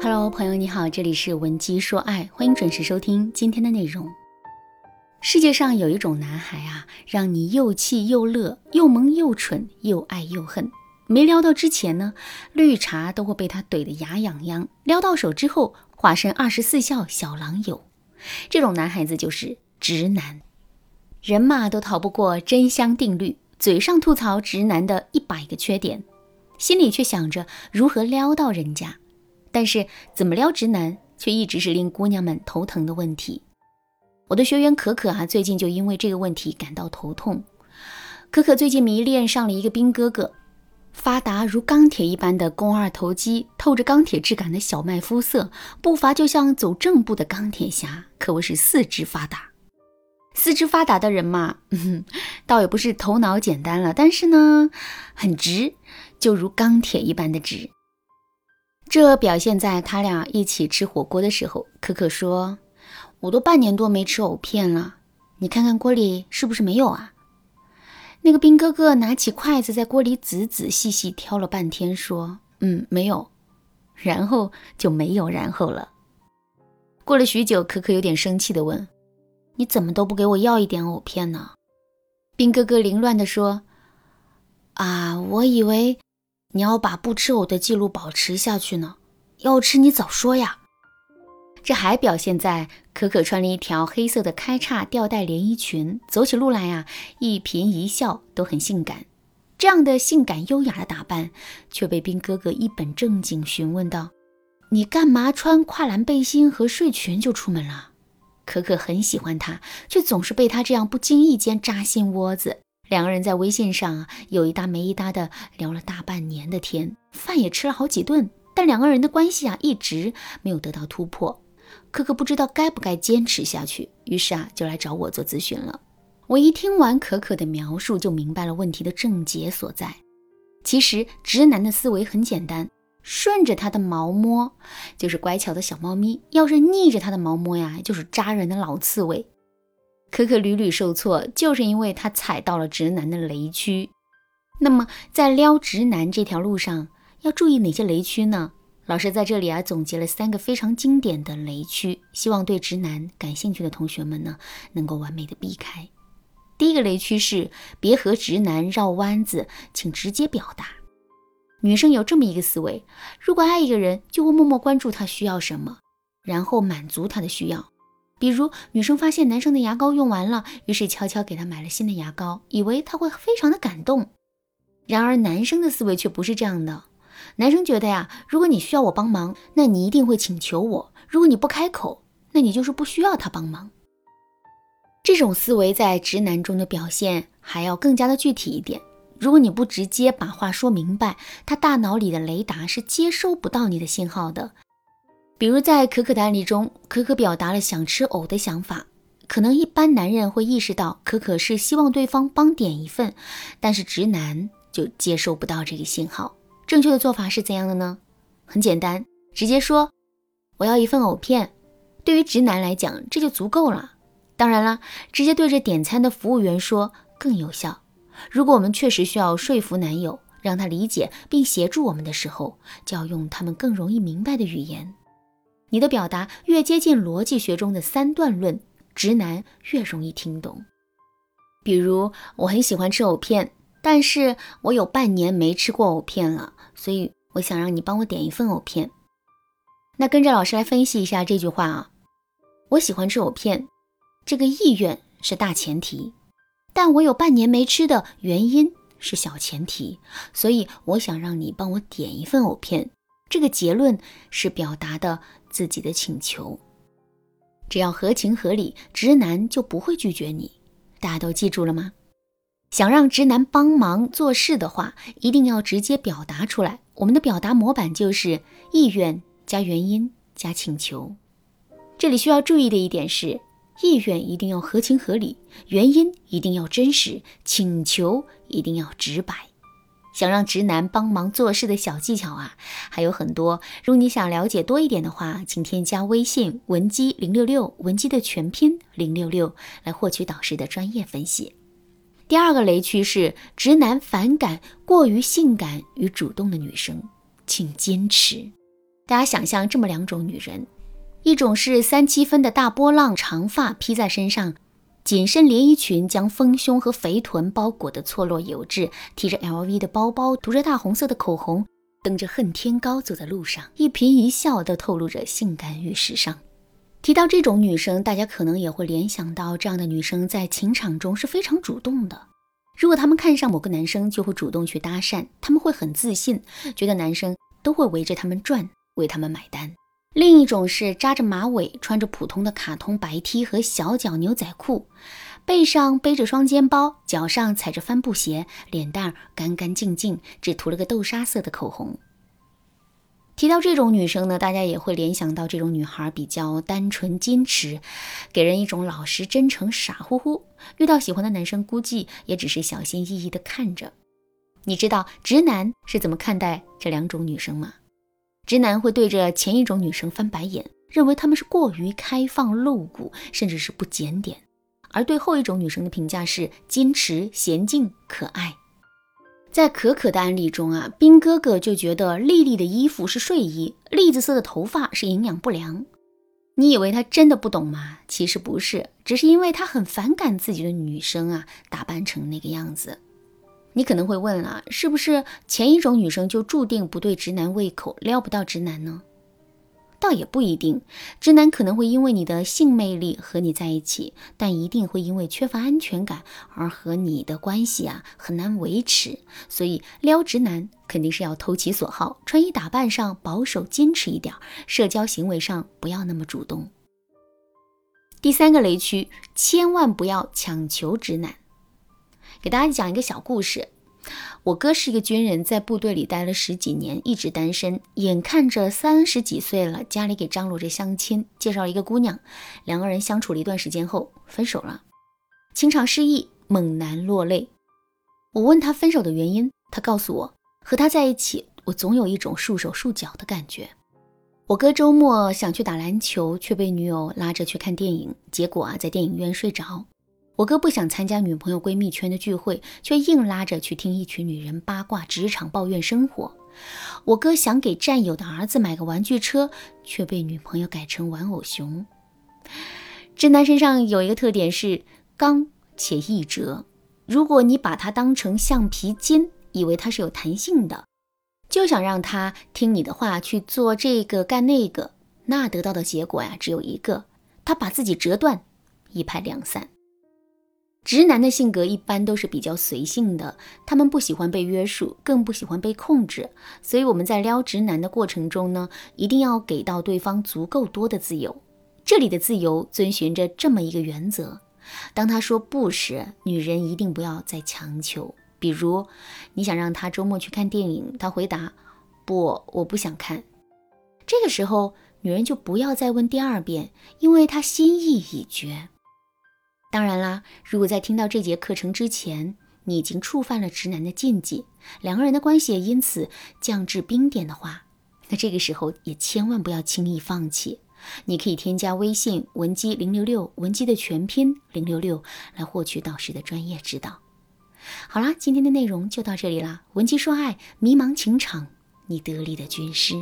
Hello，朋友你好，这里是文姬说爱，欢迎准时收听今天的内容。世界上有一种男孩啊，让你又气又乐，又萌又蠢，又爱又恨。没撩到之前呢，绿茶都会被他怼得牙痒痒；撩到手之后，化身二十四孝小狼友。这种男孩子就是直男。人嘛，都逃不过真香定律，嘴上吐槽直男的一百个缺点，心里却想着如何撩到人家。但是怎么撩直男，却一直是令姑娘们头疼的问题。我的学员可可啊，最近就因为这个问题感到头痛。可可最近迷恋上了一个兵哥哥。发达如钢铁一般的肱二头肌，透着钢铁质感的小麦肤色，步伐就像走正步的钢铁侠，可谓是四肢发达。四肢发达的人嘛，嗯倒也不是头脑简单了，但是呢，很直，就如钢铁一般的直。这表现在他俩一起吃火锅的时候，可可说：“我都半年多没吃藕片了，你看看锅里是不是没有啊？”那个兵哥哥拿起筷子，在锅里仔仔细细挑了半天，说：“嗯，没有。”然后就没有然后了。过了许久，可可有点生气地问：“你怎么都不给我要一点藕片呢？”兵哥哥凌乱地说：“啊，我以为你要把不吃藕的记录保持下去呢。要吃，你早说呀。”这还表现在可可穿了一条黑色的开叉吊带连衣裙，走起路来呀，一颦一笑都很性感。这样的性感优雅的打扮，却被兵哥哥一本正经询问道：“你干嘛穿跨栏背心和睡裙就出门了？”可可很喜欢他，却总是被他这样不经意间扎心窝子。两个人在微信上，有一搭没一搭的聊了大半年的天，饭也吃了好几顿，但两个人的关系啊，一直没有得到突破。可可不知道该不该坚持下去，于是啊，就来找我做咨询了。我一听完可可的描述，就明白了问题的症结所在。其实直男的思维很简单，顺着它的毛摸，就是乖巧的小猫咪；要是逆着它的毛摸呀，就是扎人的老刺猬。可可屡屡受挫，就是因为他踩到了直男的雷区。那么在撩直男这条路上，要注意哪些雷区呢？老师在这里啊，总结了三个非常经典的雷区，希望对直男感兴趣的同学们呢，能够完美的避开。第一个雷区是别和直男绕弯子，请直接表达。女生有这么一个思维：如果爱一个人，就会默默关注他需要什么，然后满足他的需要。比如，女生发现男生的牙膏用完了，于是悄悄给他买了新的牙膏，以为他会非常的感动。然而，男生的思维却不是这样的。男生觉得呀，如果你需要我帮忙，那你一定会请求我；如果你不开口，那你就是不需要他帮忙。这种思维在直男中的表现还要更加的具体一点。如果你不直接把话说明白，他大脑里的雷达是接收不到你的信号的。比如在可可的案例中，可可表达了想吃藕的想法，可能一般男人会意识到可可是希望对方帮点一份，但是直男就接收不到这个信号。正确的做法是怎样的呢？很简单，直接说我要一份藕片。对于直男来讲，这就足够了。当然了，直接对着点餐的服务员说更有效。如果我们确实需要说服男友，让他理解并协助我们的时候，就要用他们更容易明白的语言。你的表达越接近逻辑学中的三段论，直男越容易听懂。比如，我很喜欢吃藕片。但是我有半年没吃过藕片了，所以我想让你帮我点一份藕片。那跟着老师来分析一下这句话啊，我喜欢吃藕片，这个意愿是大前提，但我有半年没吃的原因是小前提，所以我想让你帮我点一份藕片。这个结论是表达的自己的请求，只要合情合理，直男就不会拒绝你。大家都记住了吗？想让直男帮忙做事的话，一定要直接表达出来。我们的表达模板就是意愿加原因加请求。这里需要注意的一点是，意愿一定要合情合理，原因一定要真实，请求一定要直白。想让直男帮忙做事的小技巧啊，还有很多。如果你想了解多一点的话，请添加微信文姬零六六，文姬的全拼零六六，来获取导师的专业分析。第二个雷区是直男反感过于性感与主动的女生，请坚持。大家想象这么两种女人，一种是三七分的大波浪长发披在身上，紧身连衣裙将丰胸和肥臀包裹得错落有致，提着 LV 的包包，涂着大红色的口红，蹬着恨天高走在路上，一颦一笑都透露着性感与时尚。提到这种女生，大家可能也会联想到，这样的女生在情场中是非常主动的。如果她们看上某个男生，就会主动去搭讪，他们会很自信，觉得男生都会围着他们转。为他们买单。另一种是扎着马尾，穿着普通的卡通白 T 和小脚牛仔裤，背上背着双肩包，脚上踩着帆布鞋，脸蛋干干净净，只涂了个豆沙色的口红。提到这种女生呢，大家也会联想到这种女孩比较单纯矜持，给人一种老实真诚、傻乎乎。遇到喜欢的男生，估计也只是小心翼翼地看着。你知道直男是怎么看待这两种女生吗？直男会对着前一种女生翻白眼，认为她们是过于开放露骨，甚至是不检点；而对后一种女生的评价是矜持、娴静、可爱。在可可的案例中啊，兵哥哥就觉得丽丽的衣服是睡衣，栗子色的头发是营养不良。你以为他真的不懂吗？其实不是，只是因为他很反感自己的女生啊打扮成那个样子。你可能会问了，是不是前一种女生就注定不对直男胃口，撩不到直男呢？倒也不一定，直男可能会因为你的性魅力和你在一起，但一定会因为缺乏安全感而和你的关系啊很难维持。所以撩直男肯定是要投其所好，穿衣打扮上保守矜持一点，社交行为上不要那么主动。第三个雷区，千万不要强求直男。给大家讲一个小故事。我哥是一个军人，在部队里待了十几年，一直单身。眼看着三十几岁了，家里给张罗着相亲，介绍了一个姑娘。两个人相处了一段时间后，分手了。情场失意，猛男落泪。我问他分手的原因，他告诉我，和他在一起，我总有一种束手束脚的感觉。我哥周末想去打篮球，却被女友拉着去看电影，结果啊，在电影院睡着。我哥不想参加女朋友闺蜜圈的聚会，却硬拉着去听一群女人八卦职场、抱怨生活。我哥想给战友的儿子买个玩具车，却被女朋友改成玩偶熊。直男身上有一个特点是刚且易折，如果你把它当成橡皮筋，以为它是有弹性的，就想让他听你的话去做这个干那个，那得到的结果呀只有一个，他把自己折断，一拍两散。直男的性格一般都是比较随性的，他们不喜欢被约束，更不喜欢被控制。所以我们在撩直男的过程中呢，一定要给到对方足够多的自由。这里的自由遵循着这么一个原则：当他说不时，女人一定不要再强求。比如你想让他周末去看电影，他回答不，我不想看。这个时候，女人就不要再问第二遍，因为他心意已决。当然啦，如果在听到这节课程之前，你已经触犯了直男的禁忌，两个人的关系也因此降至冰点的话，那这个时候也千万不要轻易放弃。你可以添加微信文姬零六六，文姬的全拼零六六，来获取导师的专业指导。好啦，今天的内容就到这里啦。文姬说爱，迷茫情场，你得力的军师。